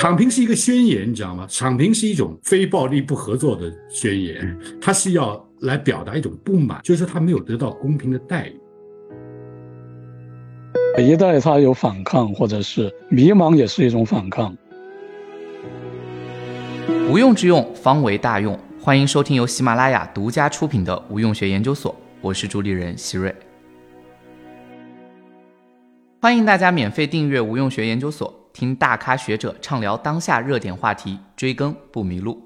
躺平是一个宣言，你知道吗？躺平是一种非暴力不合作的宣言，它是要来表达一种不满，就是说他没有得到公平的待遇。一代他有反抗，或者是迷茫，也是一种反抗。无用之用，方为大用。欢迎收听由喜马拉雅独家出品的《无用学研究所》，我是主理人希瑞。欢迎大家免费订阅《无用学研究所》。听大咖学者畅聊当下热点话题，追更不迷路。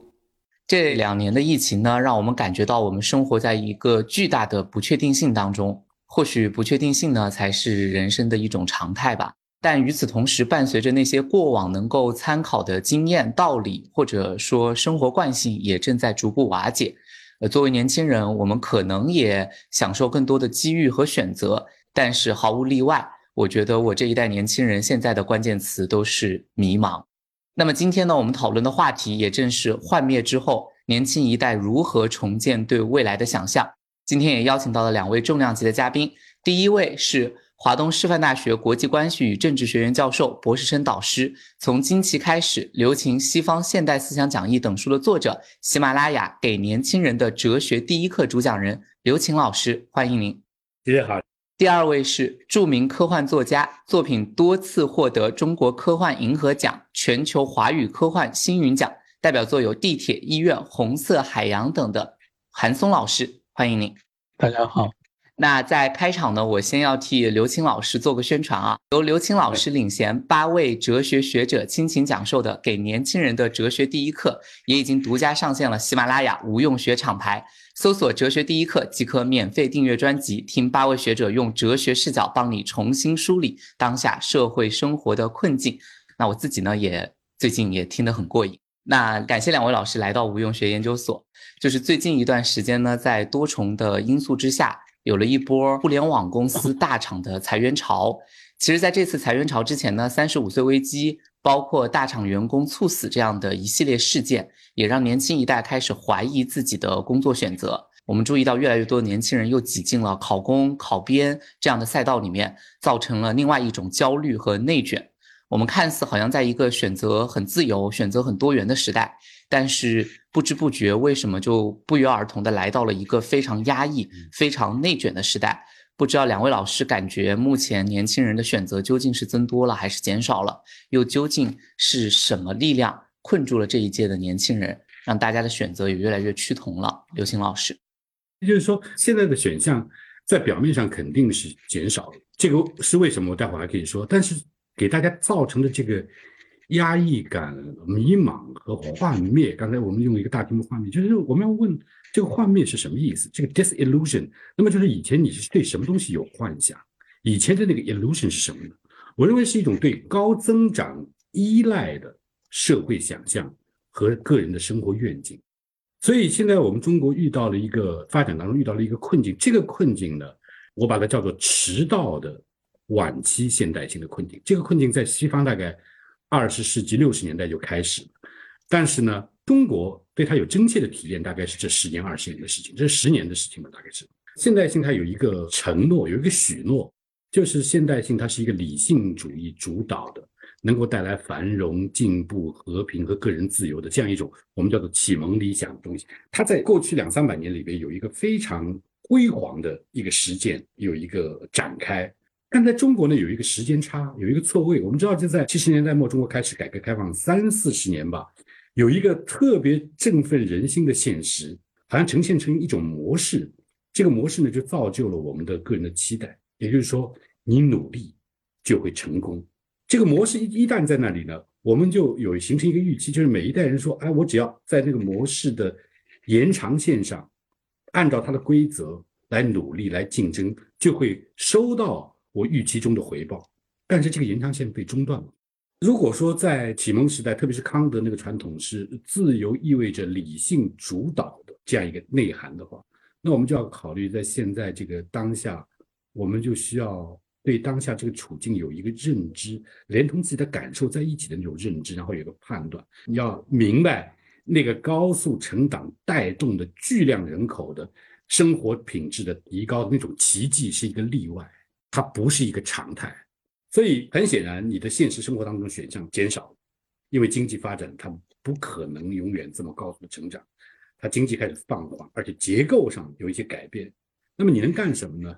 这两年的疫情呢，让我们感觉到我们生活在一个巨大的不确定性当中。或许不确定性呢，才是人生的一种常态吧。但与此同时，伴随着那些过往能够参考的经验、道理，或者说生活惯性，也正在逐步瓦解。呃，作为年轻人，我们可能也享受更多的机遇和选择，但是毫无例外。我觉得我这一代年轻人现在的关键词都是迷茫。那么今天呢，我们讨论的话题也正是幻灭之后，年轻一代如何重建对未来的想象。今天也邀请到了两位重量级的嘉宾，第一位是华东师范大学国际关系与政治学院教授、博士生导师，从惊奇开始，留情西方现代思想讲义等书的作者，喜马拉雅给年轻人的哲学第一课主讲人刘擎老师，欢迎您。谢谢好。第二位是著名科幻作家，作品多次获得中国科幻银河奖、全球华语科幻星云奖，代表作有《地铁医院》《红色海洋》等的韩松老师，欢迎您。大家好。那在开场呢，我先要替刘青老师做个宣传啊，由刘青老师领衔八位哲学学者倾情讲授的《给年轻人的哲学第一课》，也已经独家上线了喜马拉雅无用学厂牌，搜索“哲学第一课”即可免费订阅专辑，听八位学者用哲学视角帮你重新梳理当下社会生活的困境。那我自己呢，也最近也听得很过瘾。那感谢两位老师来到无用学研究所，就是最近一段时间呢，在多重的因素之下。有了一波互联网公司大厂的裁员潮。其实，在这次裁员潮之前呢，三十五岁危机，包括大厂员工猝死这样的一系列事件，也让年轻一代开始怀疑自己的工作选择。我们注意到，越来越多的年轻人又挤进了考公、考编这样的赛道里面，造成了另外一种焦虑和内卷。我们看似好像在一个选择很自由、选择很多元的时代。但是不知不觉，为什么就不约而同的来到了一个非常压抑、非常内卷的时代？不知道两位老师感觉目前年轻人的选择究竟是增多了还是减少了？又究竟是什么力量困住了这一届的年轻人，让大家的选择也越来越趋同了？刘星老师，也就是说，现在的选项在表面上肯定是减少了，这个是为什么？我待会儿还可以说。但是给大家造成的这个。压抑感、迷茫和幻灭。刚才我们用一个大屏幕画面”，就是我们要问这个幻灭是什么意思？这个 disillusion，那么就是以前你是对什么东西有幻想？以前的那个 illusion 是什么呢？我认为是一种对高增长依赖的社会想象和个人的生活愿景。所以现在我们中国遇到了一个发展当中遇到了一个困境，这个困境呢，我把它叫做迟到的晚期现代性的困境。这个困境在西方大概。二十世纪六十年代就开始了，但是呢，中国对它有真切的体验，大概是这十年、二十年的事情，这是十年的事情吧，大概是。现代性它有一个承诺，有一个许诺，就是现代性它是一个理性主义主导的，能够带来繁荣、进步、和平和个人自由的这样一种我们叫做启蒙理想的东西。它在过去两三百年里边有一个非常辉煌的一个实践，有一个展开。但在中国呢，有一个时间差，有一个错位。我们知道，就在七十年代末，中国开始改革开放三四十年吧，有一个特别振奋人心的现实，好像呈现成一种模式。这个模式呢，就造就了我们的个人的期待。也就是说，你努力就会成功。这个模式一一旦在那里呢，我们就有形成一个预期，就是每一代人说：“哎，我只要在那个模式的延长线上，按照它的规则来努力来竞争，就会收到。”我预期中的回报，但是这个延长线被中断了。如果说在启蒙时代，特别是康德那个传统是自由意味着理性主导的这样一个内涵的话，那我们就要考虑在现在这个当下，我们就需要对当下这个处境有一个认知，连同自己的感受在一起的那种认知，然后有一个判断。你要明白，那个高速成长带动的巨量人口的生活品质的提高的那种奇迹是一个例外。它不是一个常态，所以很显然，你的现实生活当中选项减少，因为经济发展它不可能永远这么高速的成长，它经济开始放缓，而且结构上有一些改变。那么你能干什么呢？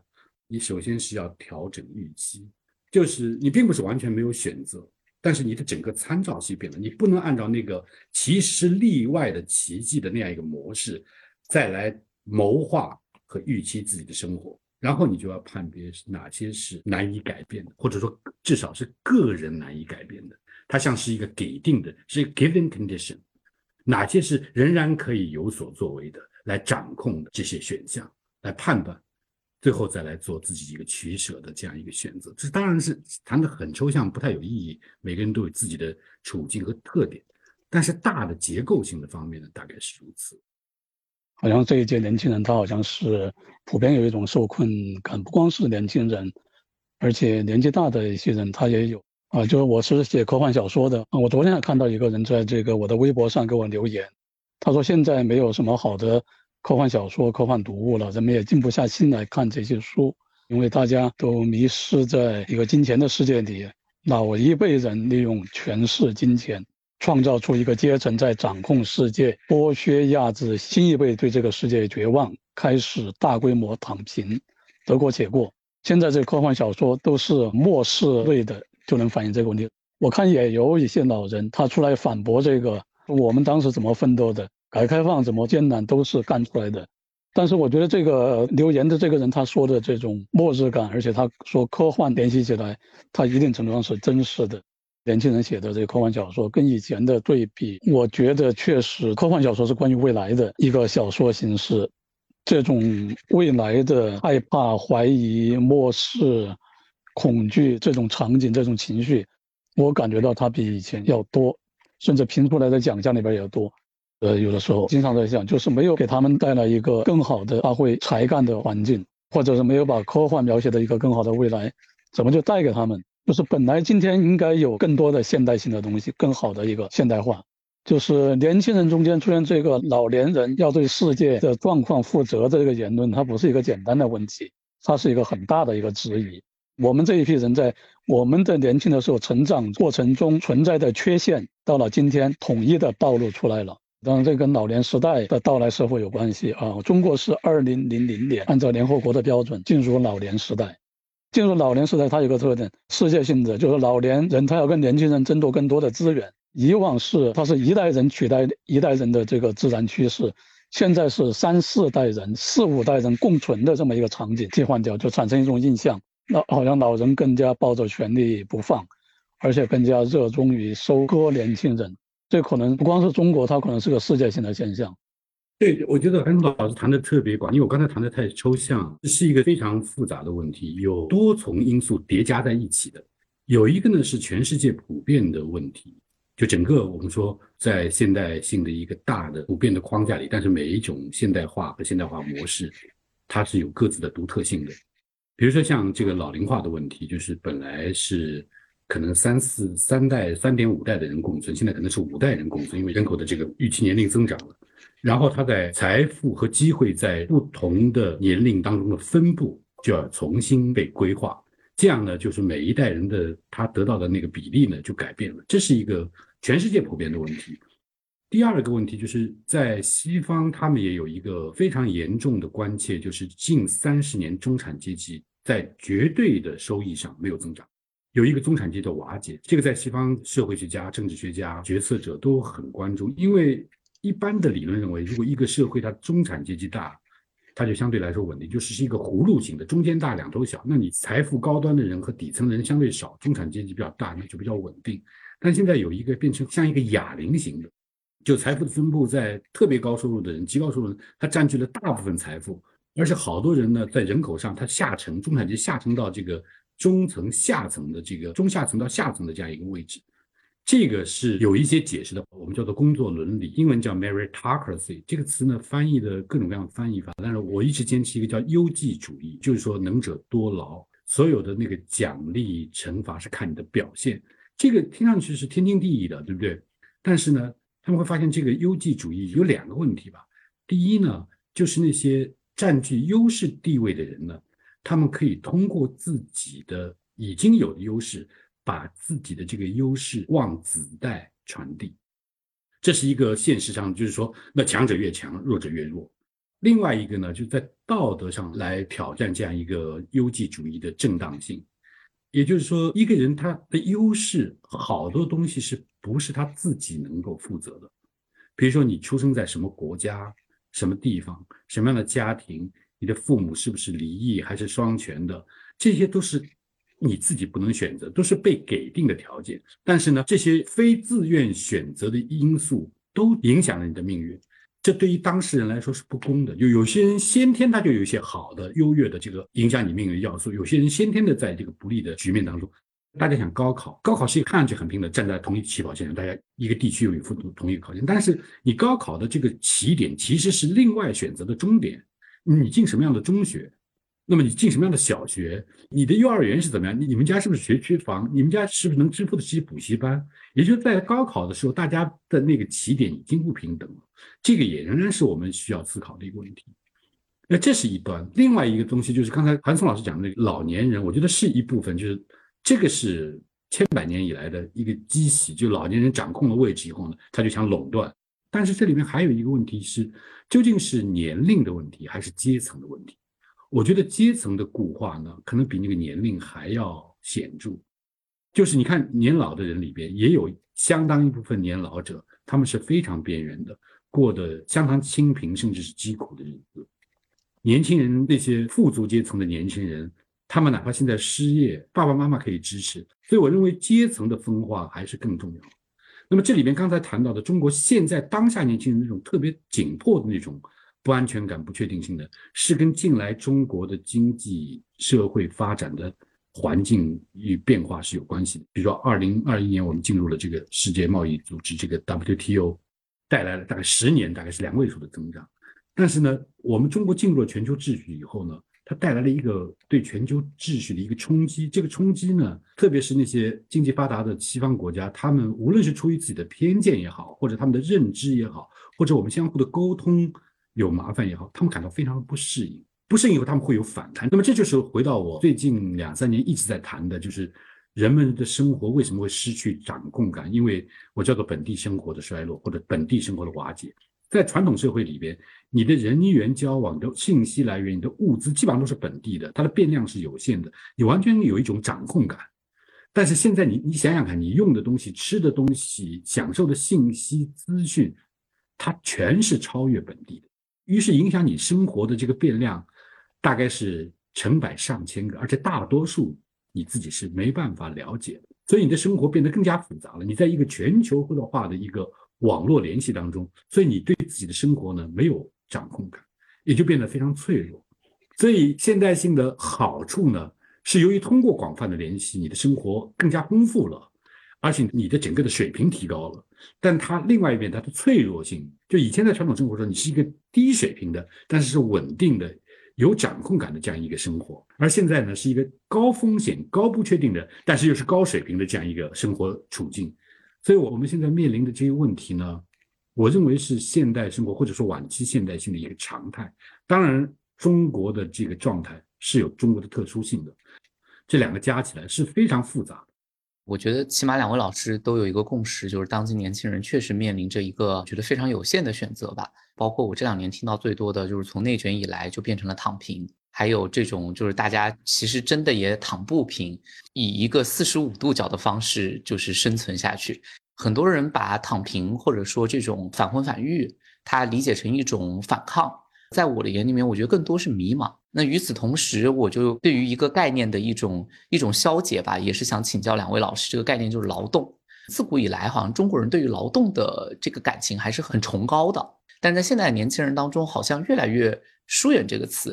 你首先是要调整预期，就是你并不是完全没有选择，但是你的整个参照系变了，你不能按照那个其实例外的奇迹的那样一个模式，再来谋划和预期自己的生活。然后你就要判别哪些是难以改变的，或者说至少是个人难以改变的，它像是一个给定的，是 given condition，哪些是仍然可以有所作为的，来掌控的这些选项来判断，最后再来做自己一个取舍的这样一个选择。这当然是谈的很抽象，不太有意义。每个人都有自己的处境和特点，但是大的结构性的方面呢，大概是如此。好像这一届年轻人，他好像是普遍有一种受困感，不光是年轻人，而且年纪大的一些人他也有啊。就是我是写科幻小说的，我昨天还看到一个人在这个我的微博上给我留言，他说现在没有什么好的科幻小说、科幻读物了，人们也静不下心来看这些书，因为大家都迷失在一个金钱的世界里，老一辈人利用权势、金钱。创造出一个阶层在掌控世界，剥削压制新一辈对这个世界绝望，开始大规模躺平，得过且过。现在这科幻小说都是末世类的，就能反映这个问题。我看也有一些老人他出来反驳这个，我们当时怎么奋斗的，改革开放怎么艰难都是干出来的。但是我觉得这个留言的这个人他说的这种末日感，而且他说科幻联系起来，他一定程度上是真实的。年轻人写的这个科幻小说跟以前的对比，我觉得确实科幻小说是关于未来的一个小说形式。这种未来的害怕、怀疑、漠视、恐惧这种场景、这种情绪，我感觉到它比以前要多，甚至评出来的奖项里边也多。呃，有的时候经常在想，就是没有给他们带来一个更好的发挥才干的环境，或者是没有把科幻描写的一个更好的未来，怎么就带给他们？就是本来今天应该有更多的现代性的东西，更好的一个现代化。就是年轻人中间出现这个老年人要对世界的状况负责的这个言论，它不是一个简单的问题，它是一个很大的一个质疑。我们这一批人在我们的年轻的时候成长过程中存在的缺陷，到了今天统一的暴露出来了。当然，这跟老年时代的到来是否有关系啊？中国是二零零零年按照联合国的标准进入老年时代。进入老年时代，它有个特点，世界性的，就是老年人他要跟年轻人争夺更多的资源。以往是它是一代人取代一代人的这个自然趋势，现在是三四代人、四五代人共存的这么一个场景替换掉，就产生一种印象，那好像老人更加抱着权力不放，而且更加热衷于收割年轻人。这可能不光是中国，它可能是个世界性的现象。对，我觉得韩总老师谈的特别广，因为我刚才谈的太抽象，这是一个非常复杂的问题，有多重因素叠加在一起的。有一个呢是全世界普遍的问题，就整个我们说在现代性的一个大的普遍的框架里，但是每一种现代化和现代化模式，它是有各自的独特性的。比如说像这个老龄化的问题，就是本来是可能三四三代、三点五代的人共存，现在可能是五代人共存，因为人口的这个预期年龄增长了。然后他在财富和机会在不同的年龄当中的分布就要重新被规划，这样呢，就是每一代人的他得到的那个比例呢就改变了，这是一个全世界普遍的问题。第二个问题就是在西方，他们也有一个非常严重的关切，就是近三十年中产阶级在绝对的收益上没有增长，有一个中产阶级的瓦解，这个在西方社会学家、政治学家、决策者都很关注，因为。一般的理论认为，如果一个社会它中产阶级大，它就相对来说稳定，就是是一个葫芦形的，中间大两头小。那你财富高端的人和底层人相对少，中产阶级比较大，那就比较稳定。但现在有一个变成像一个哑铃型的，就财富的分布在特别高收入的人、极高收入人，他占据了大部分财富，而且好多人呢，在人口上，他下沉中产阶级下沉到这个中层、下层的这个中下层到下层的这样一个位置。这个是有一些解释的，我们叫做工作伦理，英文叫 meritocracy。这个词呢，翻译的各种各样的翻译法，但是我一直坚持一个叫优绩主义，就是说能者多劳，所有的那个奖励惩罚是看你的表现。这个听上去是天经地义的，对不对？但是呢，他们会发现这个优绩主义有两个问题吧。第一呢，就是那些占据优势地位的人呢，他们可以通过自己的已经有的优势。把自己的这个优势往子代传递。这是一个现实上，就是说，那强者越强，弱者越弱。另外一个呢，就在道德上来挑战这样一个优绩主义的正当性。也就是说，一个人他的优势，好多东西是不是他自己能够负责的？比如说，你出生在什么国家、什么地方、什么样的家庭，你的父母是不是离异还是双全的，这些都是你自己不能选择，都是被给定的条件。但是呢，这些非自愿选择的因素都影响了你的命运。这对于当事人来说是不公的。就有些人先天他就有一些好的、优越的这个影响你命运的要素，有些人先天的在这个不利的局面当中。大家想高考，高考是一个看上去很平等，站在同一起跑线上，大家一个地区有一副同一个考卷。但是你高考的这个起点其实是另外选择的终点，你进什么样的中学？那么你进什么样的小学？你的幼儿园是怎么样？你你们家是不是学区房？你们家是不是能支付得起补习班？也就在高考的时候，大家的那个起点已经不平等了。这个也仍然是我们需要思考的一个问题。那这是一端，另外一个东西就是刚才韩松老师讲的那个老年人，我觉得是一部分，就是这个是千百年以来的一个积习，就老年人掌控了位置以后呢，他就想垄断。但是这里面还有一个问题是，究竟是年龄的问题还是阶层的问题？我觉得阶层的固化呢，可能比那个年龄还要显著。就是你看年老的人里边，也有相当一部分年老者，他们是非常边缘的，过得相当清贫甚至是疾苦的日子。年轻人那些富足阶层的年轻人，他们哪怕现在失业，爸爸妈妈可以支持。所以我认为阶层的分化还是更重要。那么这里边刚才谈到的中国现在当下年轻人那种特别紧迫的那种。不安全感、不确定性的，是跟近来中国的经济社会发展的环境与变化是有关系的。比如说，二零二一年我们进入了这个世界贸易组织这个 WTO，带来了大概十年大概是两位数的增长。但是呢，我们中国进入了全球秩序以后呢，它带来了一个对全球秩序的一个冲击。这个冲击呢，特别是那些经济发达的西方国家，他们无论是出于自己的偏见也好，或者他们的认知也好，或者我们相互的沟通。有麻烦也好，他们感到非常不适应，不适应以后他们会有反弹。那么这就是回到我最近两三年一直在谈的，就是人们的生活为什么会失去掌控感？因为我叫做本地生活的衰落或者本地生活的瓦解。在传统社会里边，你的人员交往的信息来源、你的物资基本上都是本地的，它的变量是有限的，你完全有一种掌控感。但是现在你你想想看，你用的东西、吃的东西、享受的信息资讯，它全是超越本地的。于是影响你生活的这个变量，大概是成百上千个，而且大多数你自己是没办法了解的，所以你的生活变得更加复杂了。你在一个全球化的一个网络联系当中，所以你对自己的生活呢没有掌控感，也就变得非常脆弱。所以现代性的好处呢，是由于通过广泛的联系，你的生活更加丰富了。而且你的整个的水平提高了，但它另外一边它的脆弱性，就以前在传统生活中，你是一个低水平的，但是是稳定的、有掌控感的这样一个生活，而现在呢是一个高风险、高不确定的，但是又是高水平的这样一个生活处境。所以，我我们现在面临的这些问题呢，我认为是现代生活或者说晚期现代性的一个常态。当然，中国的这个状态是有中国的特殊性的，这两个加起来是非常复杂的。我觉得起码两位老师都有一个共识，就是当今年轻人确实面临着一个觉得非常有限的选择吧。包括我这两年听到最多的就是从内卷以来就变成了躺平，还有这种就是大家其实真的也躺不平，以一个四十五度角的方式就是生存下去。很多人把躺平或者说这种反婚反育，他理解成一种反抗。在我的眼里面，我觉得更多是迷茫。那与此同时，我就对于一个概念的一种一种消解吧，也是想请教两位老师。这个概念就是劳动。自古以来，好像中国人对于劳动的这个感情还是很崇高的。但在现在年轻人当中，好像越来越疏远这个词，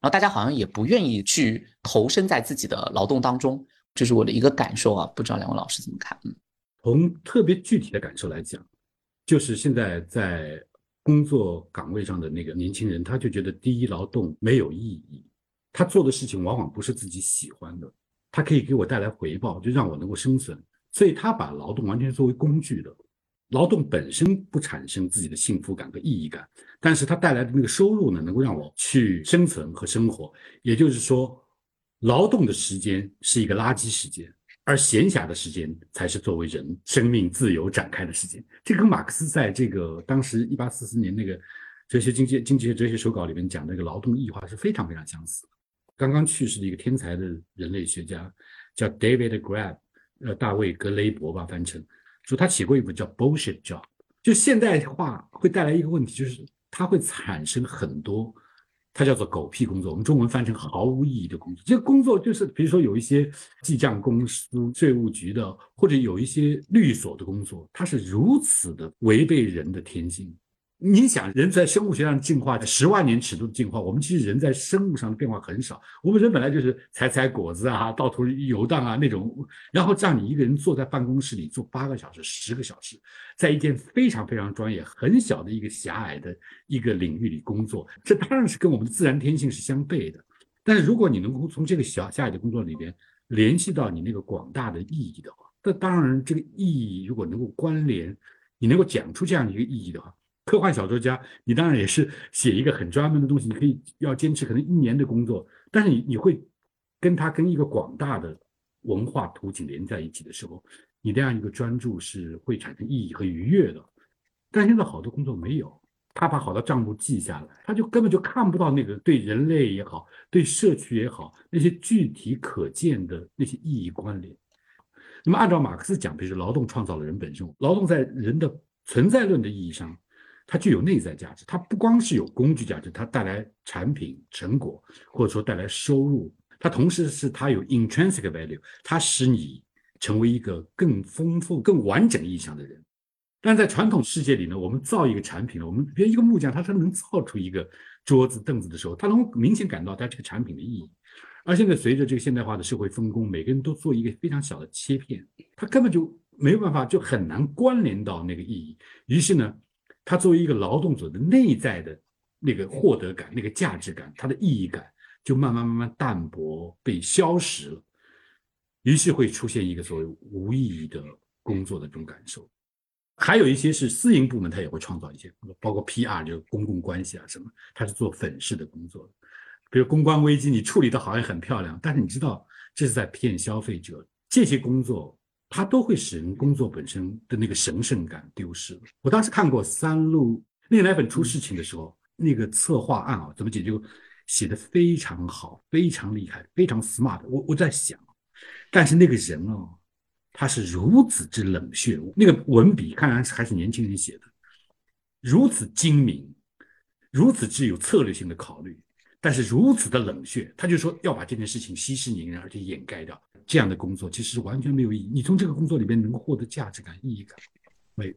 然后大家好像也不愿意去投身在自己的劳动当中。这是我的一个感受啊，不知道两位老师怎么看？嗯，从特别具体的感受来讲，就是现在在。工作岗位上的那个年轻人，他就觉得第一劳动没有意义，他做的事情往往不是自己喜欢的，他可以给我带来回报，就让我能够生存，所以他把劳动完全作为工具的，劳动本身不产生自己的幸福感和意义感，但是他带来的那个收入呢，能够让我去生存和生活，也就是说，劳动的时间是一个垃圾时间，而闲暇的时间才是作为人生命自由展开的时间。这跟马克思在这个当时一八四四年那个哲学经济经济学哲学手稿里面讲那个劳动异化是非常非常相似。刚刚去世的一个天才的人类学家叫 David Grab，呃，大卫格雷伯吧，翻成说他写过一本叫《Bullshit Job》，就现代化会带来一个问题，就是它会产生很多。它叫做狗屁工作，我们中文翻成毫无意义的工作。这个工作就是，比如说有一些记账公司、税务局的，或者有一些律所的工作，它是如此的违背人的天性。你想，人在生物学上进化，十万年尺度的进化，我们其实人在生物上的变化很少。我们人本来就是采采果子啊，到处游荡啊那种，然后让你一个人坐在办公室里坐八个小时、十个小时，在一件非常非常专业、很小的一个狭隘的一个领域里工作，这当然是跟我们的自然天性是相悖的。但是如果你能够从这个小狭隘的工作里边联系到你那个广大的意义的话，那当然这个意义如果能够关联，你能够讲出这样一个意义的话。科幻小说家，你当然也是写一个很专门的东西，你可以要坚持可能一年的工作，但是你你会跟他跟一个广大的文化图景连在一起的时候，你这样一个专注是会产生意义和愉悦的。但现在好多工作没有，他把好多账目记下来，他就根本就看不到那个对人类也好，对社区也好那些具体可见的那些意义关联。那么按照马克思讲，比如说劳动创造了人本身，劳动在人的存在论的意义上。它具有内在价值，它不光是有工具价值，它带来产品成果，或者说带来收入，它同时是它有 intrinsic value，它使你成为一个更丰富、更完整意义上的人。但在传统世界里呢，我们造一个产品，我们比如一个木匠，他是能造出一个桌子、凳子的时候，他能明显感到他这个产品的意义。而现在随着这个现代化的社会分工，每个人都做一个非常小的切片，他根本就没有办法，就很难关联到那个意义。于是呢。他作为一个劳动者的内在的那个获得感、那个价值感、他的意义感，就慢慢慢慢淡薄、被消失了。于是会出现一个所谓无意义的工作的这种感受。还有一些是私营部门，他也会创造一些，包括 PR 就是公共关系啊什么，他是做粉饰的工作。比如公关危机，你处理的好像很漂亮，但是你知道这是在骗消费者。这些工作。它都会使人工作本身的那个神圣感丢失了。我当时看过三鹿那个奶粉出事情的时候，那个策划案啊，怎么解决，写的非常好，非常厉害，非常 smart。我我在想，但是那个人哦，他是如此之冷血，那个文笔看来是还是年轻人写的，如此精明，如此之有策略性的考虑。但是如此的冷血，他就说要把这件事情息事宁人，而且掩盖掉。这样的工作其实完全没有意义。你从这个工作里边能获得价值感、意义感没有？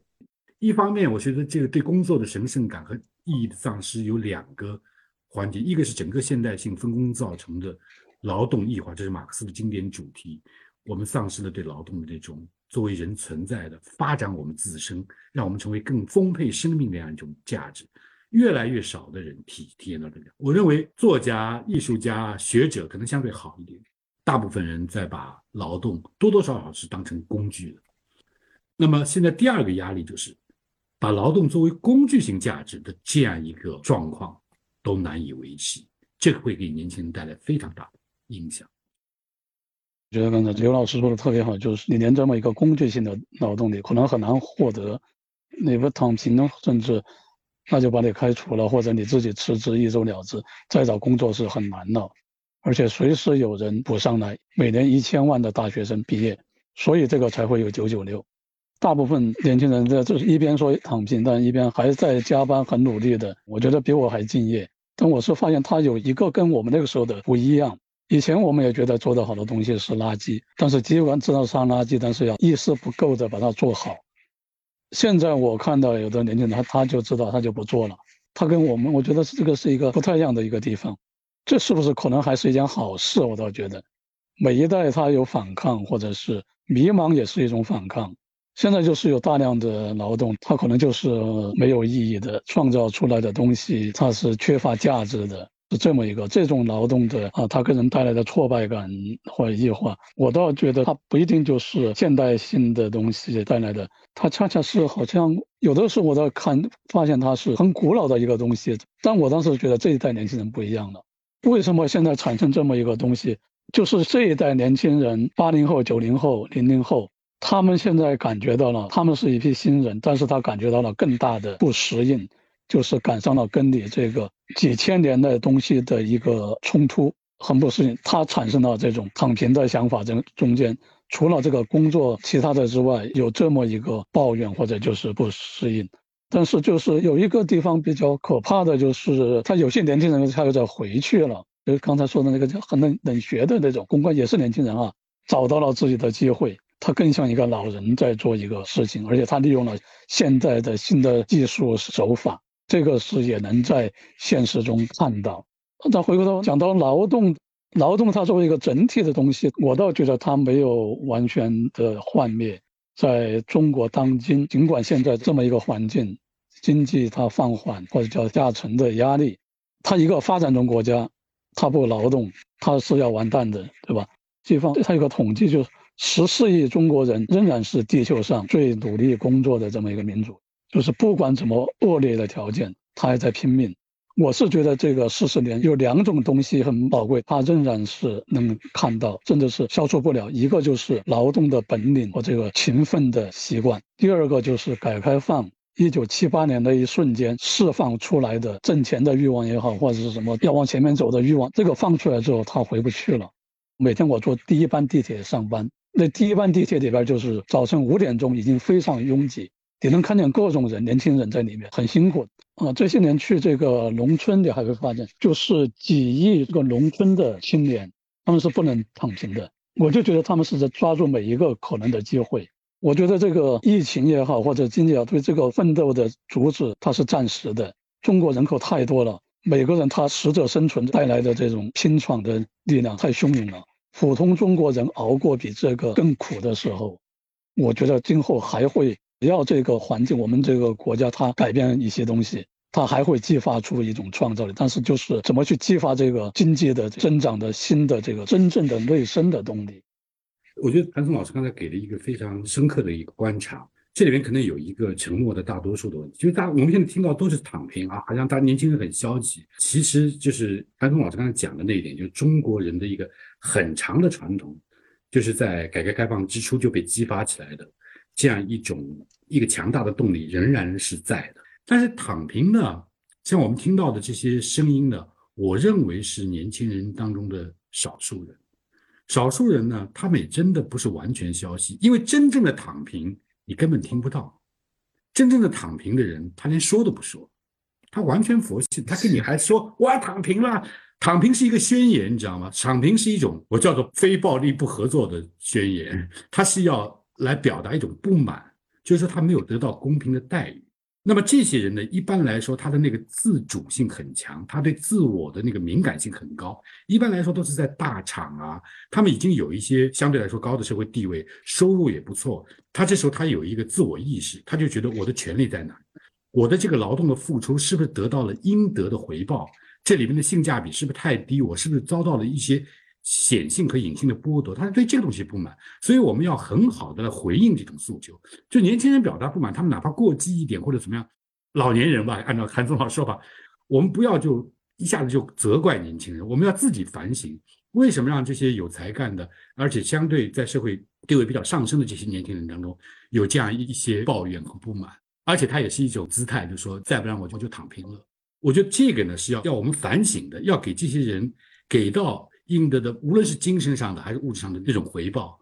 一方面，我觉得这个对工作的神圣感和意义的丧失有两个环节：一个是整个现代性分工造成的劳动异化，这是马克思的经典主题。我们丧失了对劳动的这种作为人存在的发展，我们自身，让我们成为更丰沛生命的这样一种价值。越来越少的人体体验到这个。我认为作家、艺术家、学者可能相对好一点，大部分人在把劳动多多少少是当成工具的。那么现在第二个压力就是，把劳动作为工具性价值的这样一个状况都难以维系，这个会给年轻人带来非常大的影响。我觉得刚才刘老师说的特别好，就是你连这么一个工具性的劳动力，可能很难获得你不躺平呢，甚至。那就把你开除了，或者你自己辞职一走了之，再找工作是很难的，而且随时有人补上来。每年一千万的大学生毕业，所以这个才会有九九六。大部分年轻人在这一边说躺平，但一边还在加班，很努力的。我觉得比我还敬业。但我是发现他有一个跟我们那个时候的不一样。以前我们也觉得做的好的东西是垃圾，但是尽管知道是垃圾，但是要意识不够的把它做好。现在我看到有的年轻人，他他就知道，他就不做了。他跟我们，我觉得是这个是一个不太一样的一个地方。这是不是可能还是一件好事？我倒觉得，每一代他有反抗，或者是迷茫，也是一种反抗。现在就是有大量的劳动，它可能就是没有意义的，创造出来的东西它是缺乏价值的。是这么一个这种劳动的啊，它给人带来的挫败感或异化，我倒觉得它不一定就是现代性的东西带来的，它恰恰是好像有的时候我倒看发现它是很古老的一个东西。但我当时觉得这一代年轻人不一样了，为什么现在产生这么一个东西？就是这一代年轻人，八零后、九零后、零零后，他们现在感觉到了，他们是一批新人，但是他感觉到了更大的不适应，就是赶上了跟你这个几千年的东西的一个冲突，很不适应，他产生了这种躺平的想法。这中间除了这个工作，其他的之外，有这么一个抱怨或者就是不适应。但是就是有一个地方比较可怕的就是，他有些年轻人他又在回去了，就刚才说的那个叫很冷冷学的那种公关，也是年轻人啊，找到了自己的机会，他更像一个老人在做一个事情，而且他利用了现在的新的技术手法，这个是也能在现实中看到。再回过头讲到劳动，劳动它作为一个整体的东西，我倒觉得它没有完全的幻灭。在中国当今，尽管现在这么一个环境，经济它放缓或者叫下沉的压力，它一个发展中国家，它不劳动，它是要完蛋的，对吧？西方它有个统计，就是十四亿中国人仍然是地球上最努力工作的这么一个民族，就是不管怎么恶劣的条件，他还在拼命。我是觉得这个四十年有两种东西很宝贵，它仍然是能看到，真的是消除不了。一个就是劳动的本领和这个勤奋的习惯；第二个就是改革开放一九七八年的一瞬间释放出来的挣钱的欲望也好，或者是什么要往前面走的欲望，这个放出来之后，他回不去了。每天我坐第一班地铁上班，那第一班地铁里边就是早晨五点钟已经非常拥挤，你能看见各种人，年轻人在里面很辛苦。啊，这些年去这个农村，你还会发现，就是几亿这个农村的青年，他们是不能躺平的。我就觉得他们是在抓住每一个可能的机会。我觉得这个疫情也好，或者经济也好，对这个奋斗的阻止，它是暂时的。中国人口太多了，每个人他适者生存带来的这种拼闯的力量太汹涌了。普通中国人熬过比这个更苦的时候，我觉得今后还会。只要这个环境，我们这个国家它改变一些东西，它还会激发出一种创造力。但是就是怎么去激发这个经济的增长的新的这个真正的内生的动力？我觉得谭松老师刚才给了一个非常深刻的一个观察，这里面可能有一个沉默的大多数的问题，就是大我们现在听到都是躺平啊，好像大年轻人很消极，其实就是谭松老师刚才讲的那一点，就是中国人的一个很长的传统，就是在改革开放之初就被激发起来的。这样一种一个强大的动力仍然是在的，但是躺平呢？像我们听到的这些声音呢，我认为是年轻人当中的少数人。少数人呢，他们也真的不是完全消息，因为真正的躺平你根本听不到。真正的躺平的人，他连说都不说，他完全佛系，他跟你还说我要躺平了。躺平是一个宣言，你知道吗？躺平是一种我叫做非暴力不合作的宣言，他是要。来表达一种不满，就是说他没有得到公平的待遇。那么这些人呢，一般来说他的那个自主性很强，他对自我的那个敏感性很高。一般来说都是在大厂啊，他们已经有一些相对来说高的社会地位，收入也不错。他这时候他有一个自我意识，他就觉得我的权利在哪，我的这个劳动的付出是不是得到了应得的回报？这里面的性价比是不是太低？我是不是遭到了一些？显性和隐性的剥夺，他对这个东西不满，所以我们要很好的回应这种诉求。就年轻人表达不满，他们哪怕过激一点或者怎么样，老年人吧，按照韩总老说法，我们不要就一下子就责怪年轻人，我们要自己反省，为什么让这些有才干的，而且相对在社会地位比较上升的这些年轻人当中，有这样一些抱怨和不满，而且他也是一种姿态，就说再不然我就就躺平了。我觉得这个呢是要要我们反省的，要给这些人给到。应得的，无论是精神上的还是物质上的那种回报，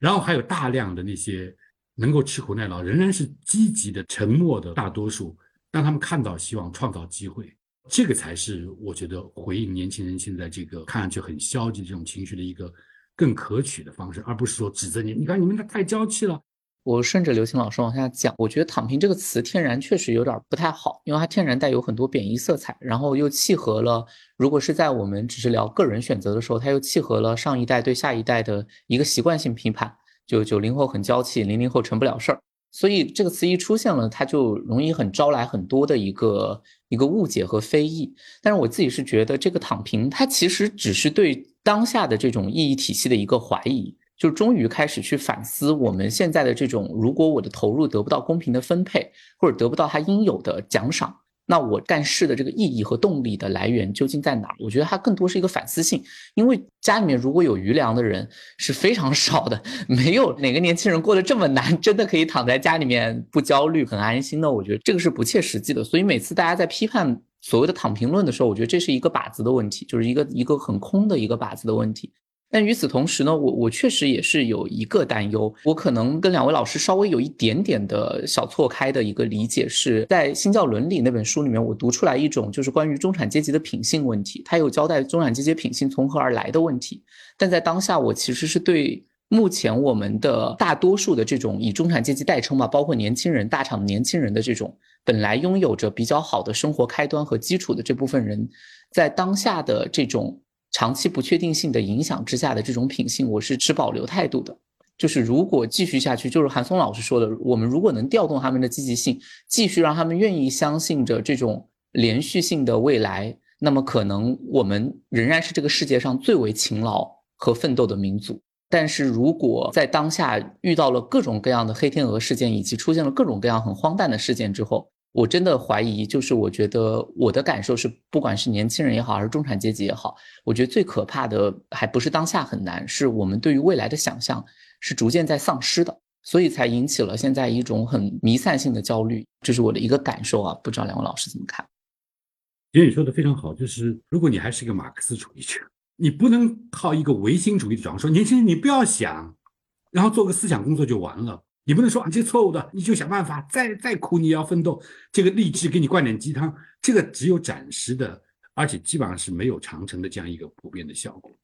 然后还有大量的那些能够吃苦耐劳，仍然是积极的、沉默的大多数，让他们看到希望，创造机会，这个才是我觉得回应年轻人现在这个看上去很消极这种情绪的一个更可取的方式，而不是说指责你，你看你们太娇气了。我顺着刘青老师往下讲，我觉得“躺平”这个词天然确实有点不太好，因为它天然带有很多贬义色彩，然后又契合了，如果是在我们只是聊个人选择的时候，它又契合了上一代对下一代的一个习惯性批判，就九零后很娇气，零零后成不了事儿，所以这个词一出现了，它就容易很招来很多的一个一个误解和非议。但是我自己是觉得，这个“躺平”它其实只是对当下的这种意义体系的一个怀疑。就终于开始去反思我们现在的这种，如果我的投入得不到公平的分配，或者得不到他应有的奖赏，那我干事的这个意义和动力的来源究竟在哪儿？我觉得它更多是一个反思性，因为家里面如果有余粮的人是非常少的，没有哪个年轻人过得这么难，真的可以躺在家里面不焦虑、很安心的。我觉得这个是不切实际的。所以每次大家在批判所谓的躺平论的时候，我觉得这是一个靶子的问题，就是一个一个很空的一个靶子的问题。但与此同时呢，我我确实也是有一个担忧，我可能跟两位老师稍微有一点点的小错开的一个理解，是在《新教伦理》那本书里面，我读出来一种就是关于中产阶级的品性问题，他有交代中产阶级品性从何而来的问题。但在当下，我其实是对目前我们的大多数的这种以中产阶级代称嘛，包括年轻人、大厂年轻人的这种本来拥有着比较好的生活开端和基础的这部分人，在当下的这种。长期不确定性的影响之下的这种品性，我是持保留态度的。就是如果继续下去，就是韩松老师说的，我们如果能调动他们的积极性，继续让他们愿意相信着这种连续性的未来，那么可能我们仍然是这个世界上最为勤劳和奋斗的民族。但是如果在当下遇到了各种各样的黑天鹅事件，以及出现了各种各样很荒诞的事件之后，我真的怀疑，就是我觉得我的感受是，不管是年轻人也好，还是中产阶级也好，我觉得最可怕的还不是当下很难，是我们对于未来的想象是逐渐在丧失的，所以才引起了现在一种很弥散性的焦虑，这是我的一个感受啊，不知道两位老师怎么看？其实你说的非常好，就是如果你还是一个马克思主义者，你不能靠一个唯心主义的角度说，年轻人你不要想，然后做个思想工作就完了。你不能说啊，这错误的，你就想办法，再再苦你也要奋斗。这个励志给你灌点鸡汤，这个只有暂时的，而且基本上是没有长程的这样一个普遍的效果。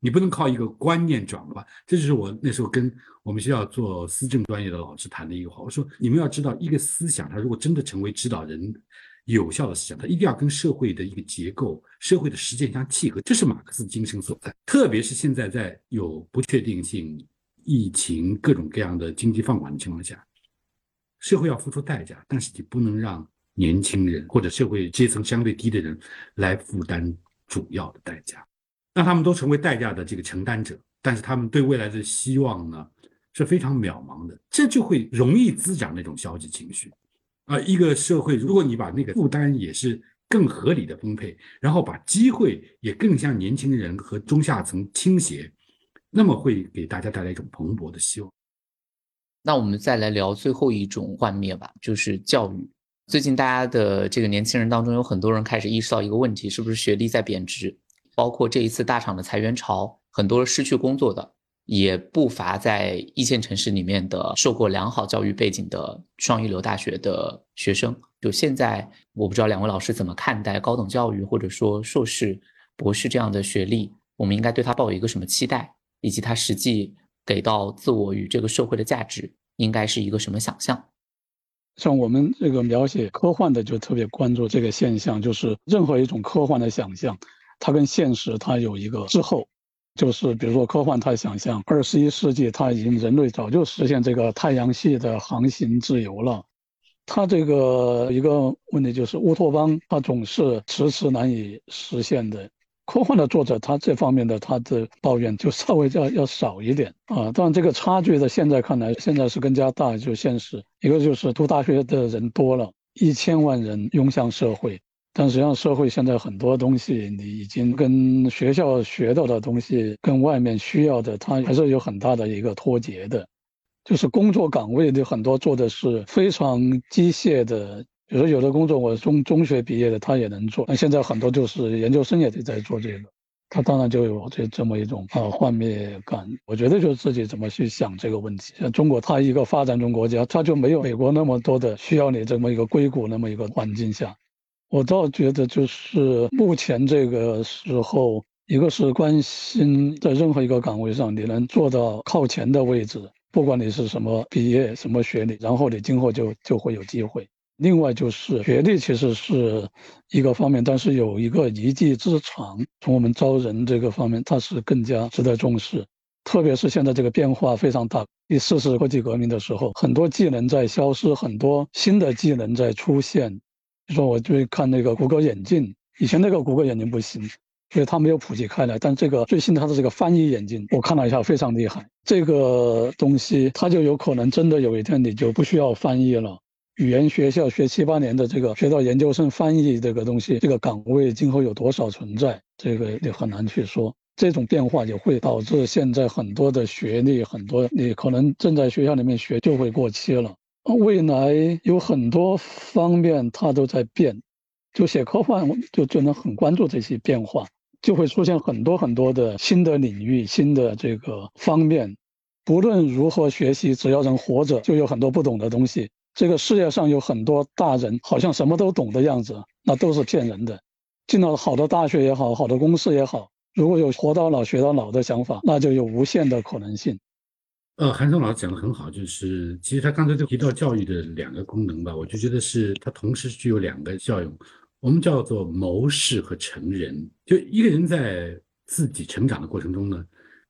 你不能靠一个观念转换，这就是我那时候跟我们学校做思政专业的老师谈的一个话。我说，你们要知道，一个思想它如果真的成为指导人有效的思想，它一定要跟社会的一个结构、社会的实践相契合，这是马克思精神所在。特别是现在在有不确定性。疫情各种各样的经济放缓的情况下，社会要付出代价，但是你不能让年轻人或者社会阶层相对低的人来负担主要的代价，让他们都成为代价的这个承担者。但是他们对未来的希望呢是非常渺茫的，这就会容易滋长那种消极情绪。啊，一个社会，如果你把那个负担也是更合理的分配，然后把机会也更向年轻人和中下层倾斜。那么会给大家带来一种蓬勃的希望。那我们再来聊最后一种幻灭吧，就是教育。最近大家的这个年轻人当中，有很多人开始意识到一个问题：是不是学历在贬值？包括这一次大厂的裁员潮，很多失去工作的，也不乏在一线城市里面的受过良好教育背景的双一流大学的学生。就现在，我不知道两位老师怎么看待高等教育，或者说硕士、博士这样的学历，我们应该对他抱有一个什么期待？以及它实际给到自我与这个社会的价值，应该是一个什么想象？像我们这个描写科幻的，就特别关注这个现象，就是任何一种科幻的想象，它跟现实它有一个滞后。就是比如说科幻，它想象二十一世纪，它已经人类早就实现这个太阳系的航行自由了。它这个一个问题就是乌托邦，它总是迟迟难以实现的。科幻的作者，他这方面的他的抱怨就稍微要要少一点啊。当然，这个差距的现在看来，现在是更加大。就现实，一个就是读大学的人多了，一千万人涌向社会，但实际上社会现在很多东西，你已经跟学校学到的东西，跟外面需要的，它还是有很大的一个脱节的。就是工作岗位的很多做的是非常机械的。比如说，有的工作我中中学毕业的他也能做，那现在很多就是研究生也得在做这个，他当然就有这这么一种啊幻灭感。我觉得就是自己怎么去想这个问题。像中国，它一个发展中国家，它就没有美国那么多的需要你这么一个硅谷那么一个环境下。我倒觉得就是目前这个时候，一个是关心在任何一个岗位上你能做到靠前的位置，不管你是什么毕业、什么学历，然后你今后就就会有机会。另外就是学历其实是一个方面，但是有一个一技之长，从我们招人这个方面，它是更加值得重视。特别是现在这个变化非常大，第四次科技革命的时候，很多技能在消失，很多新的技能在出现。就说我就看那个谷歌眼镜，以前那个谷歌眼镜不行，所以它没有普及开来。但这个最新的它的这个翻译眼镜，我看了一下，非常厉害。这个东西它就有可能真的有一天你就不需要翻译了。语言学校学七八年的这个学到研究生翻译这个东西，这个岗位今后有多少存在，这个也很难去说。这种变化也会导致现在很多的学历，很多你可能正在学校里面学就会过期了。未来有很多方面它都在变，就写科幻就就能很关注这些变化，就会出现很多很多的新的领域、新的这个方面。不论如何学习，只要人活着，就有很多不懂的东西。这个世界上有很多大人，好像什么都懂的样子，那都是骗人的。进了好的大学也好，好的公司也好。如果有活到老学到老的想法，那就有无限的可能性。呃，韩松老师讲的很好，就是其实他刚才就提到教育的两个功能吧，我就觉得是它同时具有两个效用，我们叫做谋事和成人。就一个人在自己成长的过程中呢，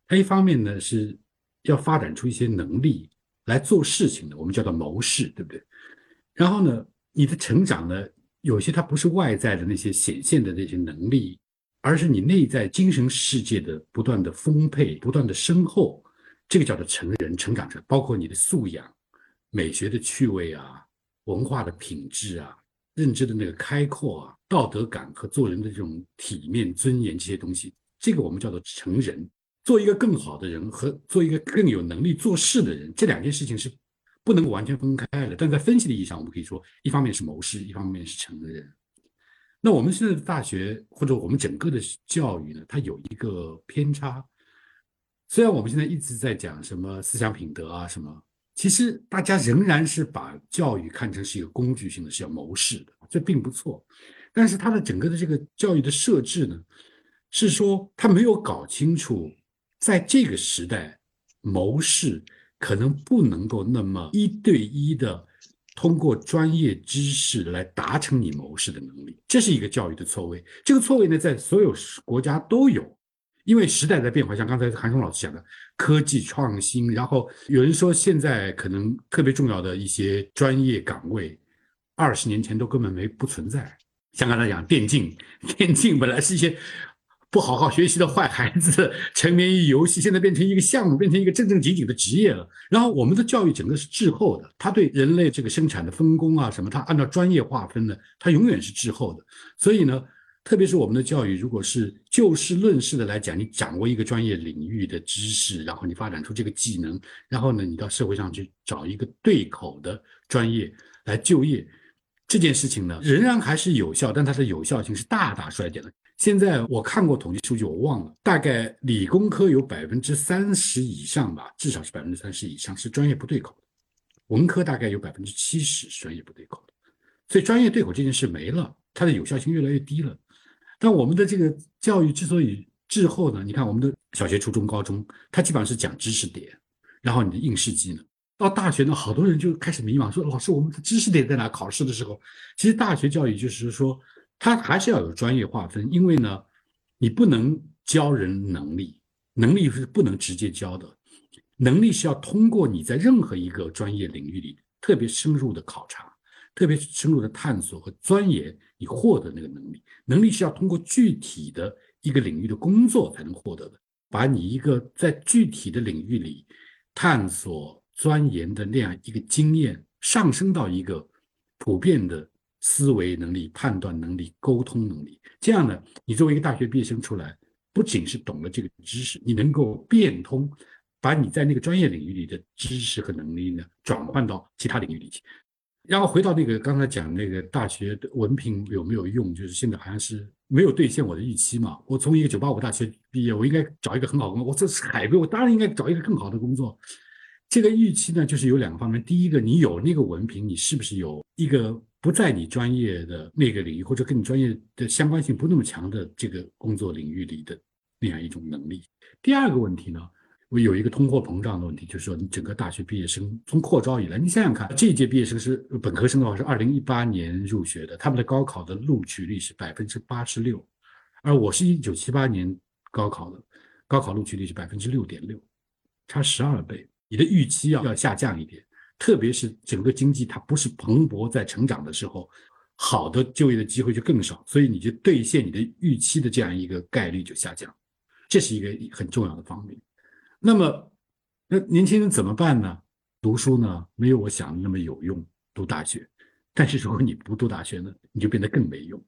他一方面呢是要发展出一些能力来做事情的，我们叫做谋事，对不对？然后呢，你的成长呢，有些它不是外在的那些显现的那些能力。而是你内在精神世界的不断的丰沛、不断的深厚，这个叫做成人成长者，包括你的素养、美学的趣味啊、文化的品质啊、认知的那个开阔啊、道德感和做人的这种体面、尊严这些东西，这个我们叫做成人。做一个更好的人和做一个更有能力做事的人，这两件事情是不能完全分开的。但在分析的意义上，我们可以说，一方面是谋事，一方面是成人。那我们现在的大学或者我们整个的教育呢，它有一个偏差。虽然我们现在一直在讲什么思想品德啊什么，其实大家仍然是把教育看成是一个工具性的，是要谋事的，这并不错。但是它的整个的这个教育的设置呢，是说他没有搞清楚，在这个时代谋事可能不能够那么一对一的。通过专业知识来达成你谋事的能力，这是一个教育的错位。这个错位呢，在所有国家都有，因为时代在变化。像刚才韩松老师讲的，科技创新，然后有人说现在可能特别重要的一些专业岗位，二十年前都根本没不存在。像刚才讲电竞，电竞本来是一些。不好好学习的坏孩子，沉迷于游戏，现在变成一个项目，变成一个正正经经的职业了。然后我们的教育整个是滞后的，它对人类这个生产的分工啊什么，它按照专业划分的，它永远是滞后的。所以呢，特别是我们的教育，如果是就事论事的来讲，你掌握一个专业领域的知识，然后你发展出这个技能，然后呢，你到社会上去找一个对口的专业来就业，这件事情呢，仍然还是有效，但它的有效性是大大衰减的。现在我看过统计数据，我忘了，大概理工科有百分之三十以上吧，至少是百分之三十以上是专业不对口的，文科大概有百分之七十是专业不对口的，所以专业对口这件事没了，它的有效性越来越低了。但我们的这个教育之所以滞后呢，你看我们的小学、初中、高中，它基本上是讲知识点，然后你的应试技能。到大学呢，好多人就开始迷茫，说老师，我们的知识点在哪？考试的时候，其实大学教育就是说。它还是要有专业划分，因为呢，你不能教人能力，能力是不能直接教的，能力是要通过你在任何一个专业领域里特别深入的考察、特别深入的探索和钻研，你获得那个能力。能力是要通过具体的一个领域的工作才能获得的，把你一个在具体的领域里探索钻研的那样一个经验上升到一个普遍的。思维能力、判断能力、沟通能力，这样呢，你作为一个大学毕业生出来，不仅是懂了这个知识，你能够变通，把你在那个专业领域里的知识和能力呢，转换到其他领域里去。然后回到那个刚才讲那个大学的文凭有没有用，就是现在好像是没有兑现我的预期嘛。我从一个九八五大学毕业，我应该找一个很好的工作。我这是海归，我当然应该找一个更好的工作。这个预期呢，就是有两个方面：第一个，你有那个文凭，你是不是有一个？不在你专业的那个领域，或者跟你专业的相关性不那么强的这个工作领域里的那样一种能力。第二个问题呢，我有一个通货膨胀的问题，就是说你整个大学毕业生从扩招以来，你想想看，这一届毕业生是本科生的话是二零一八年入学的，他们的高考的录取率是百分之八十六，而我是一九七八年高考的，高考录取率是百分之六点六，差十二倍，你的预期要要下降一点。特别是整个经济它不是蓬勃在成长的时候，好的就业的机会就更少，所以你就兑现你的预期的这样一个概率就下降，这是一个很重要的方面。那么，那年轻人怎么办呢？读书呢，没有我想的那么有用。读大学，但是如果你不读大学呢，你就变得更没用。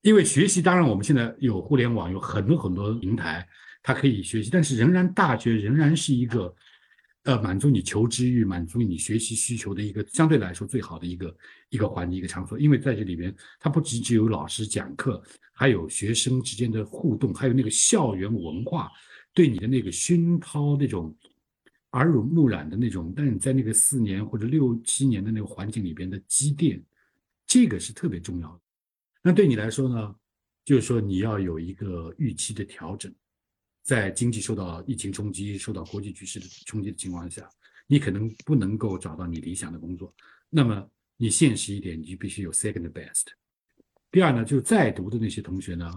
因为学习，当然我们现在有互联网，有很多很多平台，它可以学习，但是仍然大学仍然是一个，呃，满足你求知欲、满足你学习需求的一个相对来说最好的一个一个环境、一个场所。因为在这里边，它不仅只有老师讲课，还有学生之间的互动，还有那个校园文化对你的那个熏陶，那种耳濡目染的那种。但你在那个四年或者六七年的那个环境里边的积淀，这个是特别重要的。那对你来说呢？就是说你要有一个预期的调整，在经济受到疫情冲击、受到国际局势的冲击的情况下，你可能不能够找到你理想的工作。那么你现实一点，你就必须有 second best。第二呢，就在读的那些同学呢，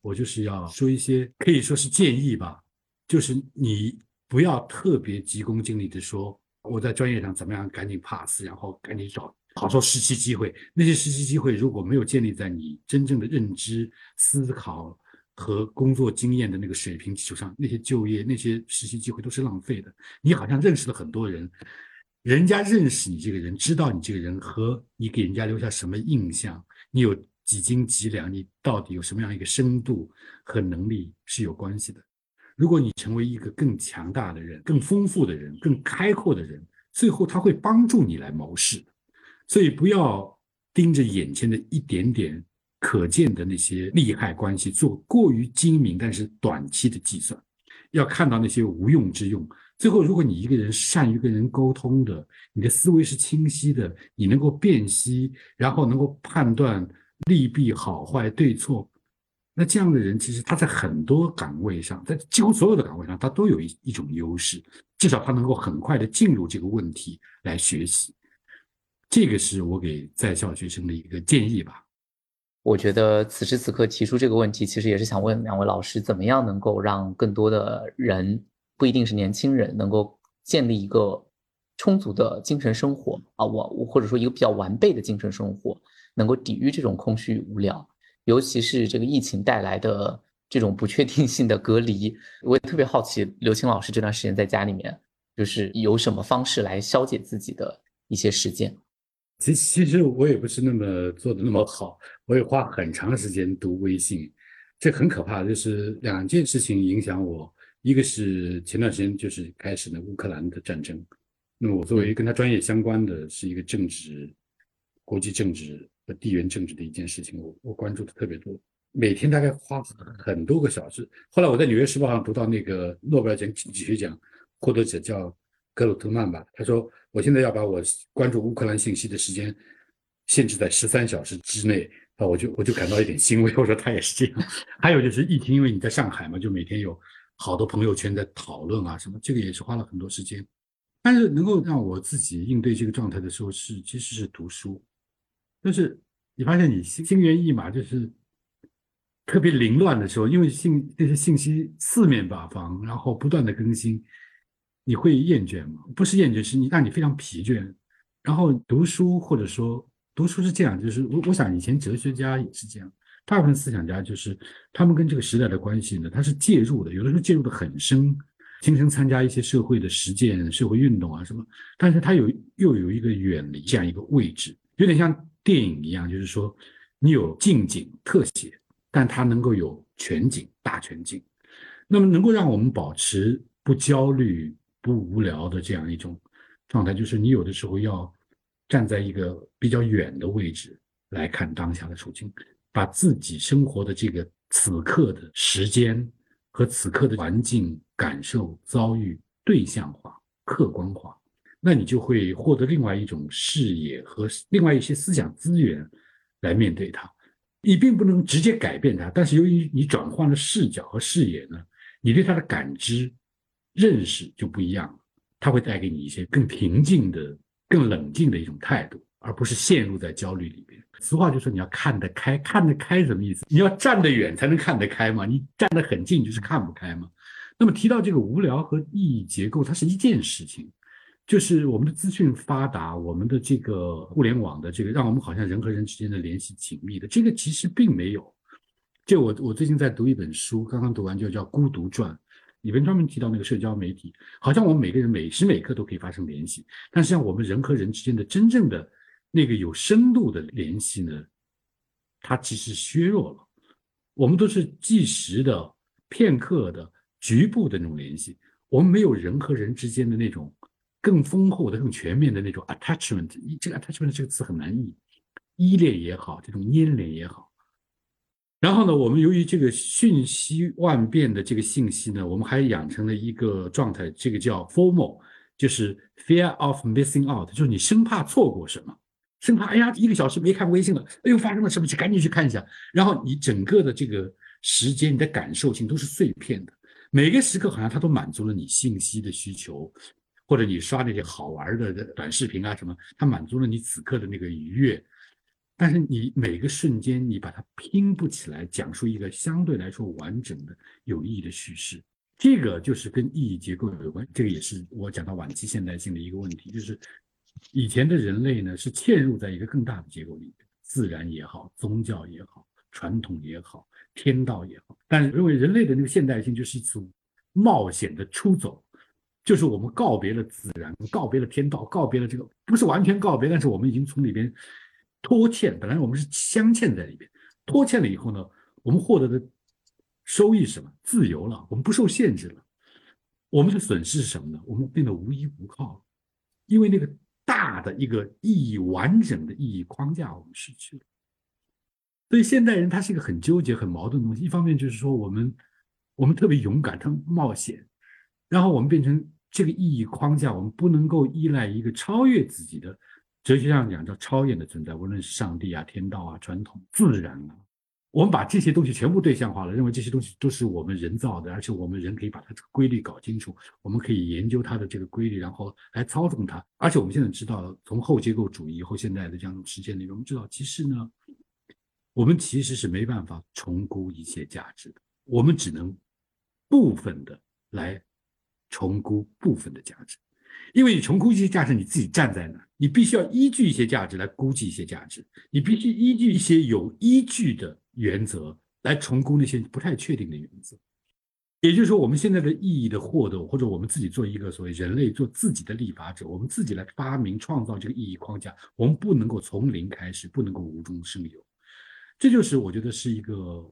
我就是要说一些可以说是建议吧，就是你不要特别急功近利的说我在专业上怎么样赶紧 pass，然后赶紧找。好说实习机会，那些实习机会如果没有建立在你真正的认知、思考和工作经验的那个水平基础上，那些就业、那些实习机会都是浪费的。你好像认识了很多人，人家认识你这个人，知道你这个人和你给人家留下什么印象，你有几斤几两，你到底有什么样一个深度和能力是有关系的。如果你成为一个更强大的人、更丰富的人、更开阔的人，最后他会帮助你来谋事。所以不要盯着眼前的一点点可见的那些利害关系做过于精明但是短期的计算，要看到那些无用之用。最后，如果你一个人善于跟人沟通的，你的思维是清晰的，你能够辨析，然后能够判断利弊好坏对错，那这样的人其实他在很多岗位上，在几乎所有的岗位上，他都有一一种优势，至少他能够很快的进入这个问题来学习。这个是我给在校学生的一个建议吧。我觉得此时此刻提出这个问题，其实也是想问两位老师，怎么样能够让更多的人，不一定是年轻人，能够建立一个充足的精神生活啊，我我或者说一个比较完备的精神生活，能够抵御这种空虚无聊，尤其是这个疫情带来的这种不确定性的隔离。我也特别好奇，刘青老师这段时间在家里面，就是有什么方式来消解自己的一些时间。其其实我也不是那么做的那么好，我也花很长时间读微信，这很可怕。就是两件事情影响我，一个是前段时间就是开始的乌克兰的战争，那么我作为跟他专业相关的是一个政治、国际政治和地缘政治的一件事情，我我关注的特别多，每天大概花很多个小时。后来我在《纽约时报》上读到那个诺贝尔奖经济学奖获得者叫。格鲁特曼吧，他说：“我现在要把我关注乌克兰信息的时间限制在十三小时之内啊，我就我就感到一点欣慰。我说他也是这样。还有就是疫情，因为你在上海嘛，就每天有好多朋友圈在讨论啊什么，这个也是花了很多时间。但是能够让我自己应对这个状态的时候，是其实是读书。就是你发现你心心猿意马，就是特别凌乱的时候，因为信那些信息四面八方，然后不断的更新。”你会厌倦吗？不是厌倦，是你让你非常疲倦。然后读书或者说读书是这样，就是我我想以前哲学家也是这样，大部分思想家就是他们跟这个时代的关系呢，他是介入的，有的时候介入的很深，亲身参加一些社会的实践、社会运动啊什么。但是他有又有一个远离这样一个位置，有点像电影一样，就是说你有近景特写，但他能够有全景大全景，那么能够让我们保持不焦虑。不无聊的这样一种状态，就是你有的时候要站在一个比较远的位置来看当下的处境，把自己生活的这个此刻的时间和此刻的环境感受遭遇对象化、客观化，那你就会获得另外一种视野和另外一些思想资源来面对它。你并不能直接改变它，但是由于你转换了视角和视野呢，你对它的感知。认识就不一样了，它会带给你一些更平静的、更冷静的一种态度，而不是陷入在焦虑里边。俗话就说你要看得开，看得开什么意思？你要站得远才能看得开嘛，你站得很近就是看不开嘛。那么提到这个无聊和意义结构，它是一件事情，就是我们的资讯发达，我们的这个互联网的这个，让我们好像人和人之间的联系紧密的，这个其实并没有。就我我最近在读一本书，刚刚读完就叫《孤独传》。里面专门提到那个社交媒体，好像我们每个人每时每刻都可以发生联系，但实际上我们人和人之间的真正的那个有深度的联系呢，它其实削弱了。我们都是即时的、片刻的、局部的那种联系，我们没有人和人之间的那种更丰厚的、更全面的那种 attachment。这个 attachment 这个词很难译，依恋也好，这种粘连也好。然后呢，我们由于这个瞬息万变的这个信息呢，我们还养成了一个状态，这个叫 formal，就是 fear of missing out，就是你生怕错过什么。生怕哎呀，一个小时没看微信了，哎呦，发生了什么去赶紧去看一下。然后你整个的这个时间，你的感受性都是碎片的，每个时刻好像它都满足了你信息的需求，或者你刷那些好玩的短视频啊什么，它满足了你此刻的那个愉悦。但是你每个瞬间你把它拼不起来，讲述一个相对来说完整的有意义的叙事，这个就是跟意义结构有关。这个也是我讲到晚期现代性的一个问题，就是。以前的人类呢，是嵌入在一个更大的结构里，自然也好，宗教也好，传统也好，天道也好。但是认为人类的那个现代性就是一次冒险的出走，就是我们告别了自然，告别了天道，告别了这个不是完全告别，但是我们已经从里边拖欠。本来我们是镶嵌在里边，拖欠了以后呢，我们获得的收益是什么？自由了，我们不受限制了。我们的损失是什么呢？我们变得无依无靠了，因为那个。大的一个意义完整的意义框架，我们失去了。所以现代人他是一个很纠结、很矛盾的东西。一方面就是说，我们我们特别勇敢、特冒险，然后我们变成这个意义框架，我们不能够依赖一个超越自己的哲学上讲叫超验的存在，无论是上帝啊、天道啊、传统、自然啊。我们把这些东西全部对象化了，认为这些东西都是我们人造的，而且我们人可以把它这个规律搞清楚，我们可以研究它的这个规律，然后来操纵它。而且我们现在知道，从后结构主义后现代的这样实践里面，我们知道，其实呢，我们其实是没办法重估一切价值的，我们只能部分的来重估部分的价值。因为你重估一些价值，你自己站在哪，你必须要依据一些价值来估计一些价值，你必须依据一些有依据的原则来重估那些不太确定的原则。也就是说，我们现在的意义的获得，或者我们自己做一个所谓人类做自己的立法者，我们自己来发明创造这个意义框架，我们不能够从零开始，不能够无中生有。这就是我觉得是一个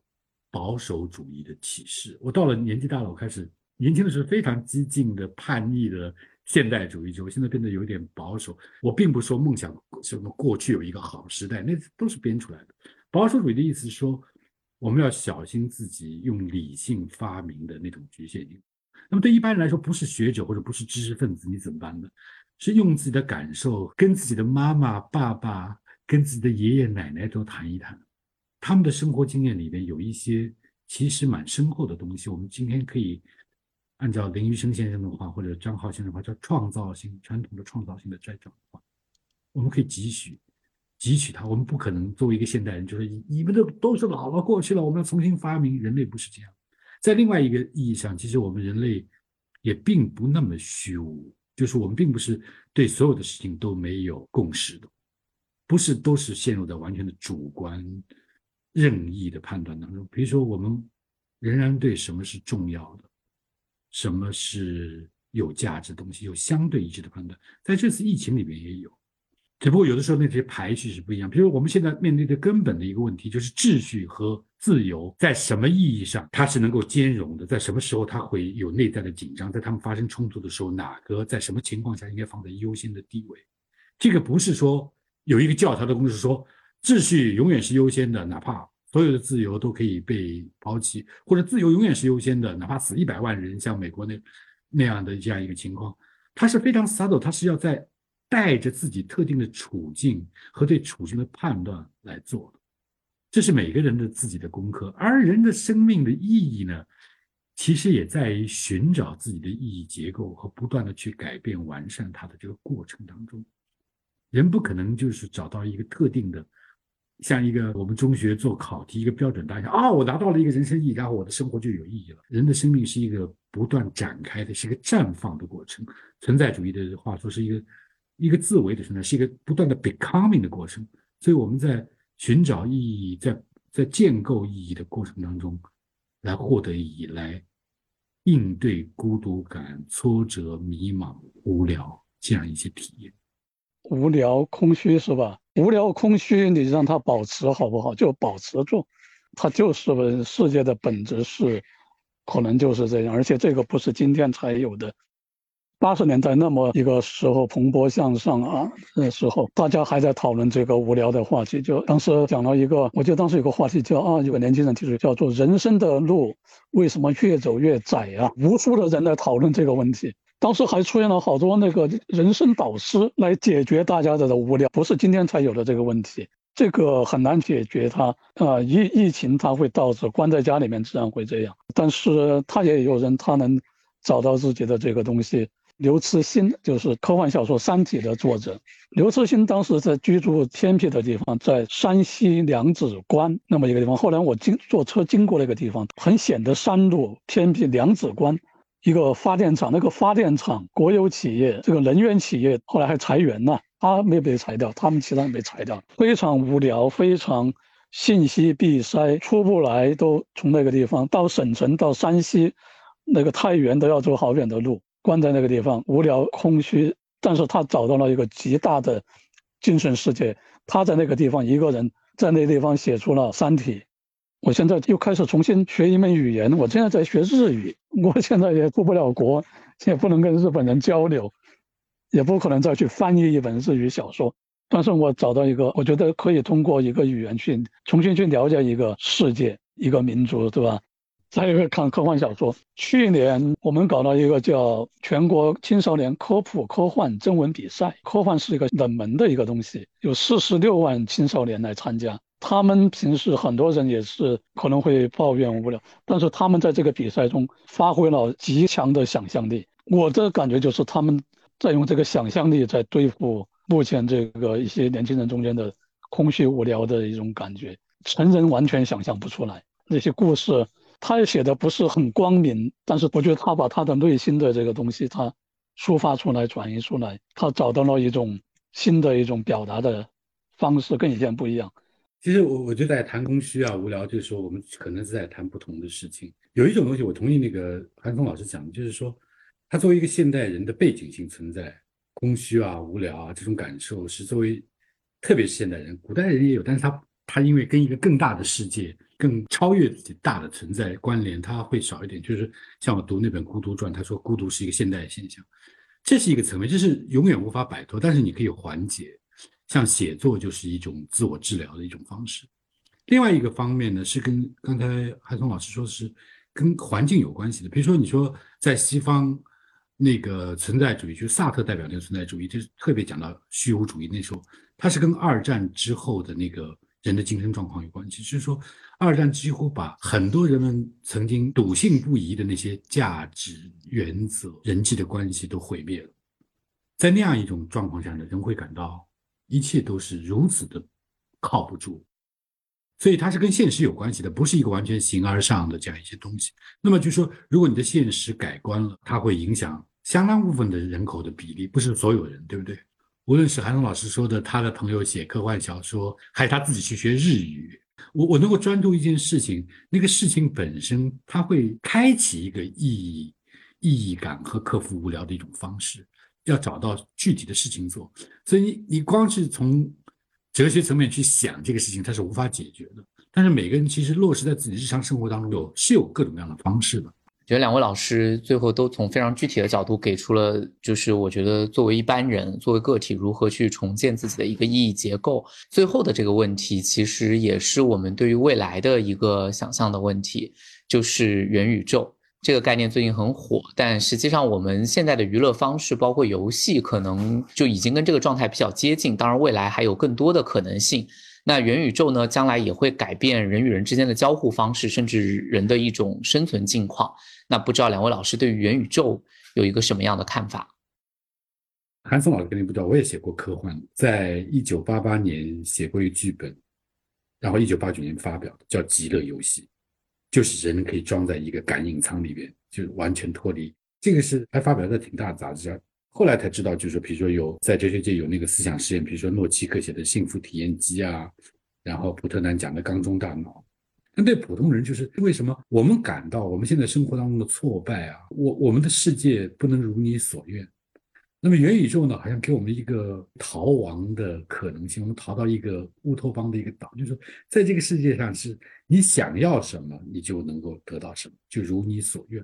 保守主义的启示。我到了年纪大了，我开始年轻的时候非常激进的叛逆的。现代主义者，我现在变得有点保守。我并不说梦想什么过去有一个好时代，那都是编出来的。保守主义的意思是说，我们要小心自己用理性发明的那种局限性。那么对一般人来说，不是学者或者不是知识分子，你怎么办呢？是用自己的感受，跟自己的妈妈、爸爸、跟自己的爷爷奶奶都谈一谈，他们的生活经验里面有一些其实蛮深厚的东西，我们今天可以。按照林玉生先生的话，或者张浩先生的话，叫创造性传统的创造性的再转化，我们可以汲取汲取它。我们不可能作为一个现代人，就是你们都都是老了过去了，我们要重新发明。人类不是这样。在另外一个意义上，其实我们人类也并不那么虚无，就是我们并不是对所有的事情都没有共识的，不是都是陷入在完全的主观任意的判断当中。比如说，我们仍然对什么是重要的。什么是有价值的东西？有相对一致的判断，在这次疫情里面也有，只不过有的时候那些排序是不一样。比如我们现在面对的根本的一个问题，就是秩序和自由在什么意义上它是能够兼容的？在什么时候它会有内在的紧张？在他们发生冲突的时候，哪个在什么情况下应该放在优先的地位？这个不是说有一个教条的公式说秩序永远是优先的，哪怕。所有的自由都可以被抛弃，或者自由永远是优先的，哪怕死一百万人，像美国那那样的这样一个情况，他是非常 subtle，它是要在带着自己特定的处境和对处境的判断来做的，这是每个人的自己的功课。而人的生命的意义呢，其实也在于寻找自己的意义结构和不断的去改变完善它的这个过程当中，人不可能就是找到一个特定的。像一个我们中学做考题一个标准答案啊，我拿到了一个人生意义，然后我的生活就有意义了。人的生命是一个不断展开的，是一个绽放的过程。存在主义的话说是一个一个自为的存在，是一个不断的 becoming 的过程。所以我们在寻找意义，在在建构意义的过程当中，来获得意义，来应对孤独感、挫折、迷茫、无聊这样一些体验。无聊、空虚是吧？无聊空虚，你让它保持好不好？就保持住，它就是世界的本质是，可能就是这样。而且这个不是今天才有的。八十年代那么一个时候蓬勃向上啊，那时候大家还在讨论这个无聊的话题。就当时讲了一个，我记得当时有个话题叫啊，有个年轻人提出叫做“人生的路为什么越走越窄啊？”无数的人在讨论这个问题。当时还出现了好多那个人生导师来解决大家的无聊，不是今天才有的这个问题，这个很难解决。它啊，疫疫情它会导致关在家里面，自然会这样。但是他也有人他能找到自己的这个东西。刘慈欣就是科幻小说《三体》的作者。刘慈欣当时在居住偏僻的地方，在山西娘子关那么一个地方。后来我经坐车经过那个地方，很险的山路，偏僻。娘子关一个发电厂，那个发电厂国有企业，这个能源企业后来还裁员了，他没被裁掉，他们其他人被裁掉。非常无聊，非常信息闭塞，出不来，都从那个地方到省城，到山西那个太原都要走好远的路。关在那个地方，无聊空虚，但是他找到了一个极大的精神世界。他在那个地方一个人，在那地方写出了《三体》。我现在又开始重新学一门语言，我现在在学日语。我现在也出不了国，也不能跟日本人交流，也不可能再去翻译一本日语小说。但是我找到一个，我觉得可以通过一个语言去重新去了解一个世界、一个民族，对吧？再一个看科幻小说，去年我们搞了一个叫全国青少年科普科幻征文比赛。科幻是一个冷门的一个东西，有四十六万青少年来参加。他们平时很多人也是可能会抱怨无聊，但是他们在这个比赛中发挥了极强的想象力。我的感觉就是他们在用这个想象力在对付目前这个一些年轻人中间的空虚无聊的一种感觉。成人完全想象不出来那些故事。他也写的不是很光明，但是我觉得他把他的内心的这个东西，他抒发出来、转移出来，他找到了一种新的一种表达的方式，跟以前不一样。其实我我就在谈空虚啊、无聊，就是说我们可能是在谈不同的事情。有一种东西，我同意那个韩松老师讲的，就是说，他作为一个现代人的背景性存在，空虚啊、无聊啊这种感受是作为，特别是现代人，古代人也有，但是他他因为跟一个更大的世界。更超越自己大的存在关联，他会少一点。就是像我读那本《孤独传》，他说孤独是一个现代现象，这是一个层面，这是永远无法摆脱。但是你可以缓解，像写作就是一种自我治疗的一种方式。另外一个方面呢，是跟刚才海松老师说的是跟环境有关系的。比如说，你说在西方那个存在主义，就萨特代表那个存在主义，就是特别讲到虚无主义。那时候，它是跟二战之后的那个。人的精神状况有关系，就是说，二战几乎把很多人们曾经笃信不疑的那些价值原则、人际的关系都毁灭了。在那样一种状况下呢，人会感到一切都是如此的靠不住，所以它是跟现实有关系的，不是一个完全形而上的这样一些东西。那么就说，如果你的现实改观了，它会影响相当部分的人口的比例，不是所有人，对不对？无论是韩龙老师说的，他的朋友写科幻小说，还是他自己去学日语，我我能够专注一件事情，那个事情本身，它会开启一个意义、意义感和克服无聊的一种方式。要找到具体的事情做，所以你你光是从哲学层面去想这个事情，它是无法解决的。但是每个人其实落实在自己日常生活当中，有是有各种各样的方式的。觉得两位老师最后都从非常具体的角度给出了，就是我觉得作为一般人，作为个体如何去重建自己的一个意义结构。最后的这个问题，其实也是我们对于未来的一个想象的问题，就是元宇宙这个概念最近很火，但实际上我们现在的娱乐方式，包括游戏，可能就已经跟这个状态比较接近。当然，未来还有更多的可能性。那元宇宙呢，将来也会改变人与人之间的交互方式，甚至人的一种生存境况。那不知道两位老师对于元宇宙有一个什么样的看法？韩松老师肯定不知道，我也写过科幻，在一九八八年写过一剧本，然后一九八九年发表的，叫《极乐游戏》，就是人可以装在一个感应舱里边，就完全脱离。这个是还发表在挺大的杂志上，后来才知道，就是说，比如说有在哲学界有那个思想实验，比如说诺奇克写的《幸福体验机》啊，然后普特南讲的《缸中大脑》。那对普通人就是为什么我们感到我们现在生活当中的挫败啊？我我们的世界不能如你所愿。那么元宇宙呢，好像给我们一个逃亡的可能性，我们逃到一个乌托邦的一个岛，就是说，在这个世界上，是你想要什么，你就能够得到什么，就如你所愿。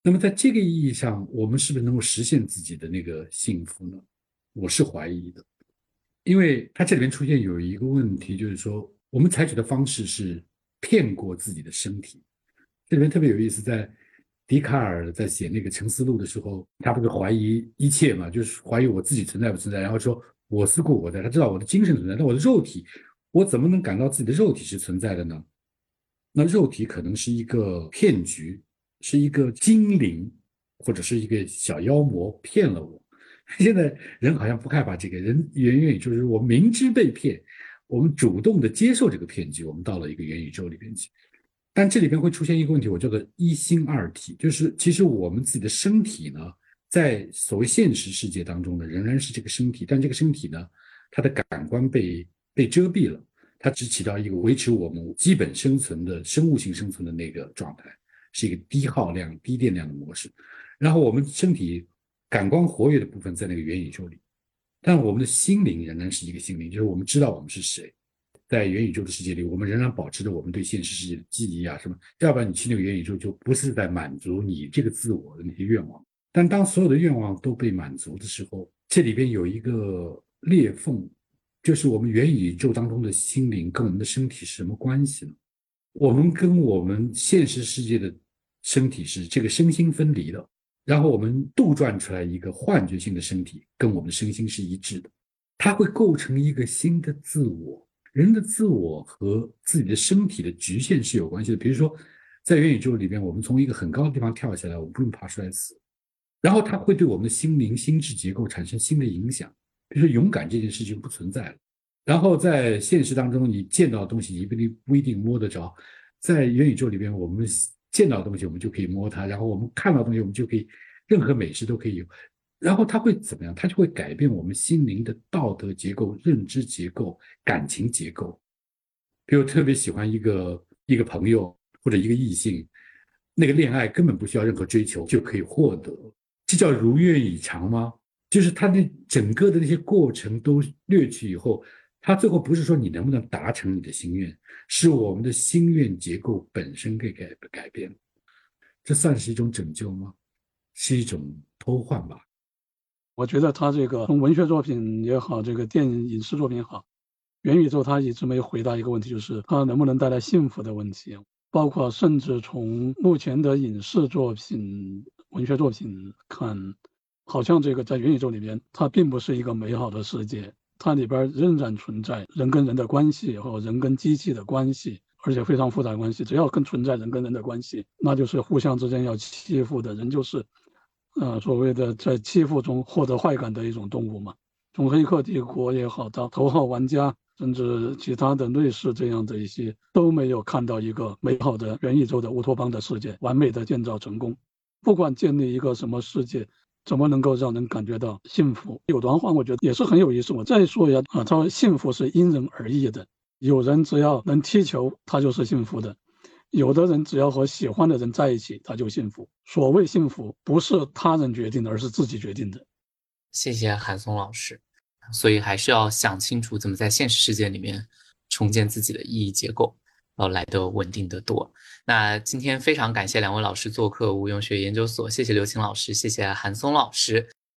那么在这个意义上，我们是不是能够实现自己的那个幸福呢？我是怀疑的，因为它这里面出现有一个问题，就是说，我们采取的方式是骗过自己的身体。这里面特别有意思，在。笛卡尔在写那个《沉思录》的时候，他不是怀疑一切嘛，就是怀疑我自己存在不存在，然后说我思故我在。他知道我的精神存在，但我的肉体，我怎么能感到自己的肉体是存在的呢？那肉体可能是一个骗局，是一个精灵，或者是一个小妖魔骗了我。现在人好像不害怕这个，人远远就是我明知被骗，我们主动的接受这个骗局，我们到了一个元宇宙里边去。但这里边会出现一个问题，我叫做一心二体，就是其实我们自己的身体呢，在所谓现实世界当中呢，仍然是这个身体，但这个身体呢，它的感官被被遮蔽了，它只起到一个维持我们基本生存的生物性生存的那个状态，是一个低耗量、低电量的模式。然后我们身体感官活跃的部分在那个元宇宙里，但我们的心灵仍然是一个心灵，就是我们知道我们是谁。在元宇宙的世界里，我们仍然保持着我们对现实世界的记忆啊什么，要不然你去那个元宇宙就不是在满足你这个自我的那些愿望。但当所有的愿望都被满足的时候，这里边有一个裂缝，就是我们元宇宙当中的心灵跟我们的身体是什么关系呢？我们跟我们现实世界的身体是这个身心分离的，然后我们杜撰出来一个幻觉性的身体，跟我们的身心是一致的，它会构成一个新的自我。人的自我和自己的身体的局限是有关系的。比如说，在元宇宙里边，我们从一个很高的地方跳下来，我们不用爬出来死。然后它会对我们的心灵、心智结构产生新的影响。比如说，勇敢这件事情不存在了。然后在现实当中，你见到的东西，你不一定不一定摸得着。在元宇宙里边，我们见到的东西，我们就可以摸它；然后我们看到的东西，我们就可以，任何美食都可以有。然后它会怎么样？它就会改变我们心灵的道德结构、认知结构、感情结构。比如特别喜欢一个一个朋友或者一个异性，那个恋爱根本不需要任何追求就可以获得，这叫如愿以偿吗？就是他那整个的那些过程都略去以后，他最后不是说你能不能达成你的心愿，是我们的心愿结构本身给改改变。这算是一种拯救吗？是一种偷换吧？我觉得他这个从文学作品也好，这个电影影视作品也好，元宇宙他一直没有回答一个问题，就是它能不能带来幸福的问题。包括甚至从目前的影视作品、文学作品看，好像这个在元宇宙里面，它并不是一个美好的世界，它里边仍然存在人跟人的关系和人跟机器的关系，而且非常复杂关系。只要跟存在人跟人的关系，那就是互相之间要欺负的人就是。呃，所谓的在欺负中获得快感的一种动物嘛，从《黑客帝国》也好，到《头号玩家》，甚至其他的类似这样的一些，都没有看到一个美好的元宇宙的乌托邦的世界完美的建造成功。不管建立一个什么世界，怎么能够让人感觉到幸福？有段话我觉得也是很有意思。我再说一下啊，他说幸福是因人而异的，有人只要能踢球，他就是幸福的。有的人只要和喜欢的人在一起，他就幸福。所谓幸福，不是他人决定的，而是自己决定的。谢谢韩松老师。所以还是要想清楚，怎么在现实世界里面重建自己的意义结构，要来的稳定的多。那今天非常感谢两位老师做客无用学研究所，谢谢刘青老师，谢谢韩松老师。